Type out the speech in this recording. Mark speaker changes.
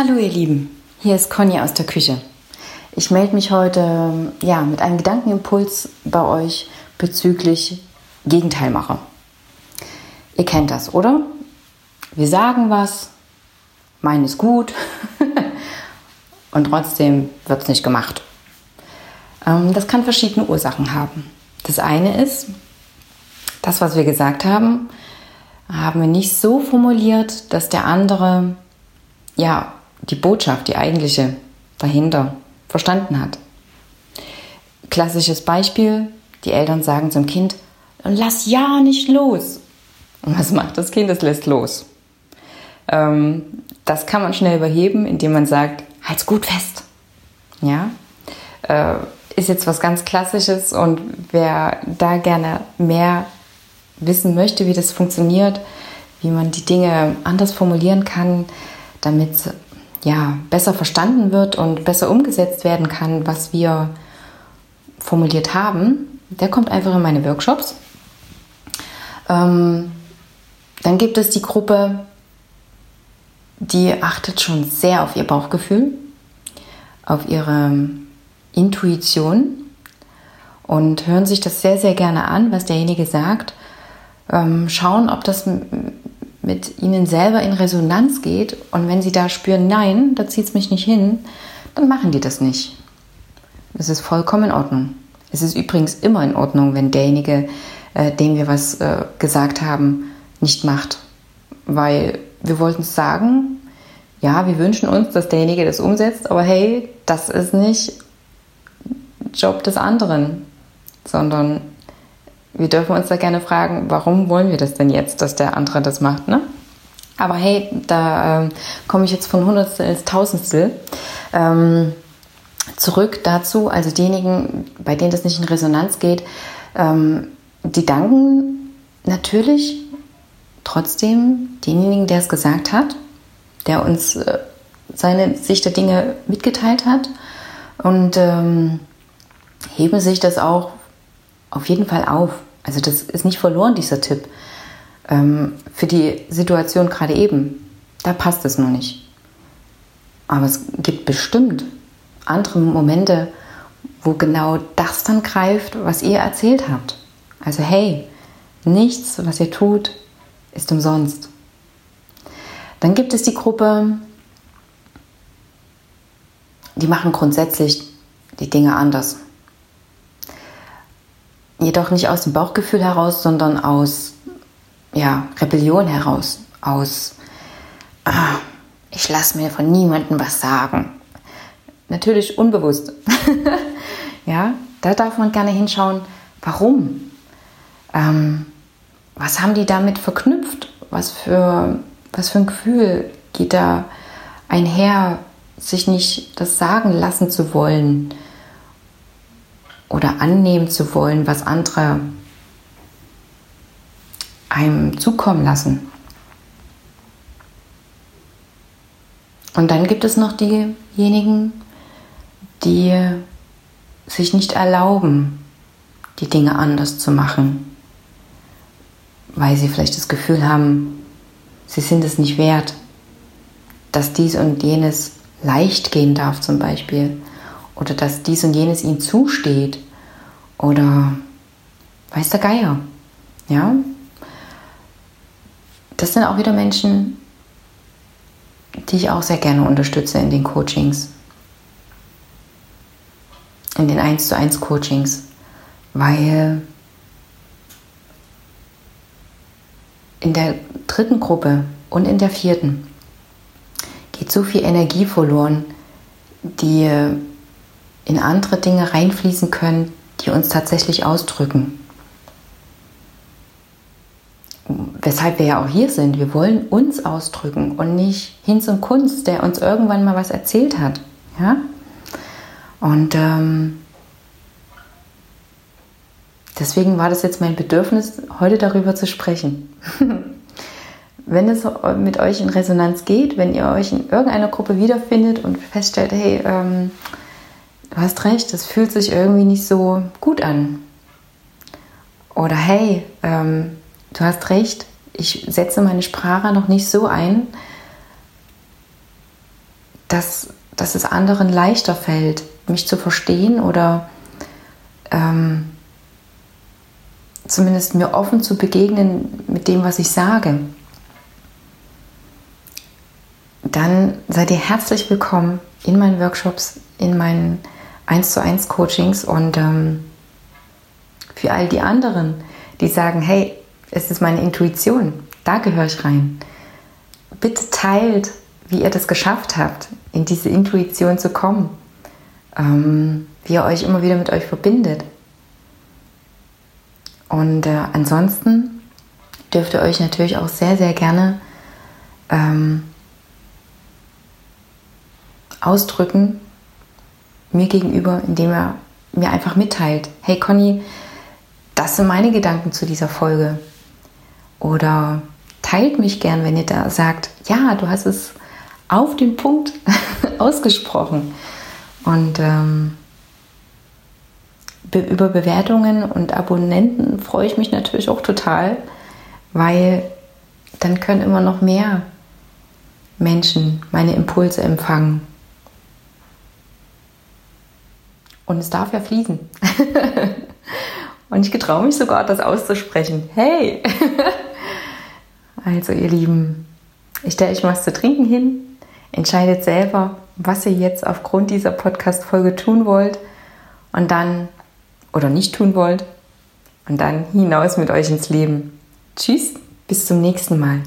Speaker 1: Hallo ihr Lieben, hier ist Conny aus der Küche. Ich melde mich heute ja, mit einem Gedankenimpuls bei euch bezüglich Gegenteilmacher. Ihr kennt das, oder? Wir sagen was, meinen es gut und trotzdem wird es nicht gemacht. Ähm, das kann verschiedene Ursachen haben. Das eine ist, das, was wir gesagt haben, haben wir nicht so formuliert, dass der andere ja die Botschaft, die eigentliche dahinter verstanden hat. Klassisches Beispiel, die Eltern sagen zum Kind, lass ja nicht los. Und was macht das Kind? Es lässt los. Ähm, das kann man schnell überheben, indem man sagt, halt's gut fest. Ja, äh, ist jetzt was ganz Klassisches und wer da gerne mehr wissen möchte, wie das funktioniert, wie man die Dinge anders formulieren kann, damit ja, besser verstanden wird und besser umgesetzt werden kann, was wir formuliert haben, der kommt einfach in meine Workshops. Ähm, dann gibt es die Gruppe, die achtet schon sehr auf ihr Bauchgefühl, auf ihre Intuition und hören sich das sehr, sehr gerne an, was derjenige sagt. Ähm, schauen, ob das mit ihnen selber in Resonanz geht und wenn sie da spüren, nein, da zieht es mich nicht hin, dann machen die das nicht. Das ist vollkommen in Ordnung. Es ist übrigens immer in Ordnung, wenn derjenige, äh, dem wir was äh, gesagt haben, nicht macht. Weil wir wollten es sagen, ja, wir wünschen uns, dass derjenige das umsetzt, aber hey, das ist nicht Job des anderen, sondern wir dürfen uns da gerne fragen, warum wollen wir das denn jetzt, dass der andere das macht, ne? Aber hey, da ähm, komme ich jetzt von Hundertstel ins Tausendstel. Ähm, zurück dazu, also diejenigen, bei denen das nicht in Resonanz geht, ähm, die danken natürlich trotzdem denjenigen, der es gesagt hat, der uns äh, seine Sicht der Dinge mitgeteilt hat und ähm, heben sich das auch auf jeden Fall auf. Also das ist nicht verloren, dieser Tipp. Ähm, für die Situation gerade eben, da passt es nur nicht. Aber es gibt bestimmt andere Momente, wo genau das dann greift, was ihr erzählt habt. Also hey, nichts, was ihr tut, ist umsonst. Dann gibt es die Gruppe, die machen grundsätzlich die Dinge anders jedoch nicht aus dem Bauchgefühl heraus, sondern aus ja, Rebellion heraus, aus ah, ich lasse mir von niemandem was sagen. Natürlich unbewusst. ja, da darf man gerne hinschauen, warum? Ähm, was haben die damit verknüpft? Was für, was für ein Gefühl geht da einher, sich nicht das sagen lassen zu wollen? Oder annehmen zu wollen, was andere einem zukommen lassen. Und dann gibt es noch diejenigen, die sich nicht erlauben, die Dinge anders zu machen, weil sie vielleicht das Gefühl haben, sie sind es nicht wert, dass dies und jenes leicht gehen darf zum Beispiel oder dass dies und jenes ihnen zusteht oder weiß der Geier. Ja? Das sind auch wieder Menschen, die ich auch sehr gerne unterstütze in den Coachings. In den 1 zu 1 Coachings. Weil in der dritten Gruppe und in der vierten geht so viel Energie verloren, die in andere Dinge reinfließen können, die uns tatsächlich ausdrücken. Weshalb wir ja auch hier sind. Wir wollen uns ausdrücken und nicht Hinz und Kunst, der uns irgendwann mal was erzählt hat. Ja? Und ähm, deswegen war das jetzt mein Bedürfnis, heute darüber zu sprechen. wenn es mit euch in Resonanz geht, wenn ihr euch in irgendeiner Gruppe wiederfindet und feststellt, hey, ähm, du hast recht, das fühlt sich irgendwie nicht so gut an. Oder hey, ähm, du hast recht, ich setze meine Sprache noch nicht so ein, dass, dass es anderen leichter fällt, mich zu verstehen oder ähm, zumindest mir offen zu begegnen mit dem, was ich sage, dann seid ihr herzlich willkommen in meinen Workshops, in meinen 1 zu 1 Coachings und ähm, für all die anderen, die sagen, hey, es ist meine Intuition, da gehöre ich rein. Bitte teilt, wie ihr das geschafft habt, in diese Intuition zu kommen, ähm, wie ihr euch immer wieder mit euch verbindet. Und äh, ansonsten dürft ihr euch natürlich auch sehr, sehr gerne ähm, ausdrücken mir gegenüber, indem er mir einfach mitteilt, hey Conny, das sind meine Gedanken zu dieser Folge. Oder teilt mich gern, wenn ihr da sagt, ja, du hast es auf den Punkt ausgesprochen. Und ähm, be über Bewertungen und Abonnenten freue ich mich natürlich auch total, weil dann können immer noch mehr Menschen meine Impulse empfangen. Und es darf ja fließen. Und ich getraue mich sogar, das auszusprechen. Hey! also, ihr Lieben, ich stelle euch was zu trinken hin. Entscheidet selber, was ihr jetzt aufgrund dieser Podcast-Folge tun wollt. Und dann, oder nicht tun wollt. Und dann hinaus mit euch ins Leben. Tschüss, bis zum nächsten Mal.